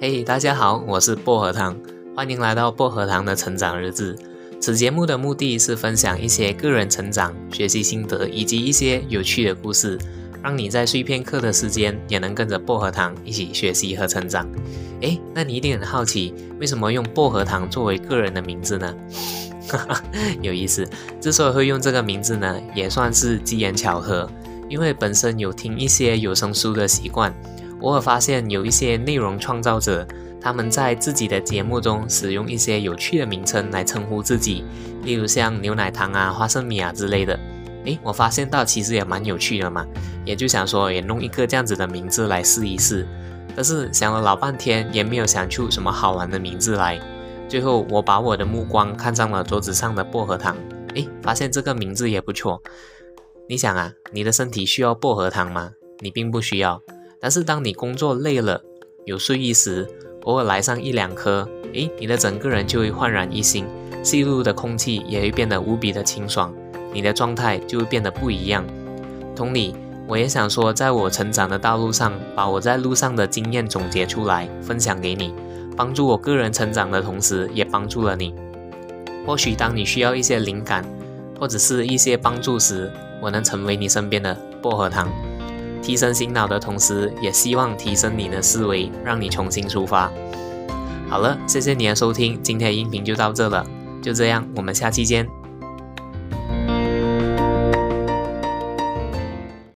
嘿，大家好，我是薄荷糖，欢迎来到薄荷糖的成长日志。此节目的目的是分享一些个人成长、学习心得以及一些有趣的故事，让你在碎片课的时间也能跟着薄荷糖一起学习和成长。诶，那你一定很好奇，为什么用薄荷糖作为个人的名字呢？哈哈，有意思。之所以会用这个名字呢，也算是机缘巧合。因为本身有听一些有声书的习惯，偶尔发现有一些内容创造者，他们在自己的节目中使用一些有趣的名称来称呼自己，例如像牛奶糖啊、花生米啊之类的。诶，我发现到其实也蛮有趣的嘛，也就想说也弄一个这样子的名字来试一试。但是想了老半天，也没有想出什么好玩的名字来。最后我把我的目光看上了桌子上的薄荷糖，诶，发现这个名字也不错。你想啊，你的身体需要薄荷糖吗？你并不需要。但是当你工作累了、有睡意时，偶尔来上一两颗，诶，你的整个人就会焕然一新，吸入的空气也会变得无比的清爽，你的状态就会变得不一样。同理，我也想说，在我成长的道路上，把我在路上的经验总结出来，分享给你，帮助我个人成长的同时，也帮助了你。或许当你需要一些灵感，或者是一些帮助时，我能成为你身边的薄荷糖，提升醒脑的同时，也希望提升你的思维，让你重新出发。好了，谢谢你的收听，今天的音频就到这了，就这样，我们下期见。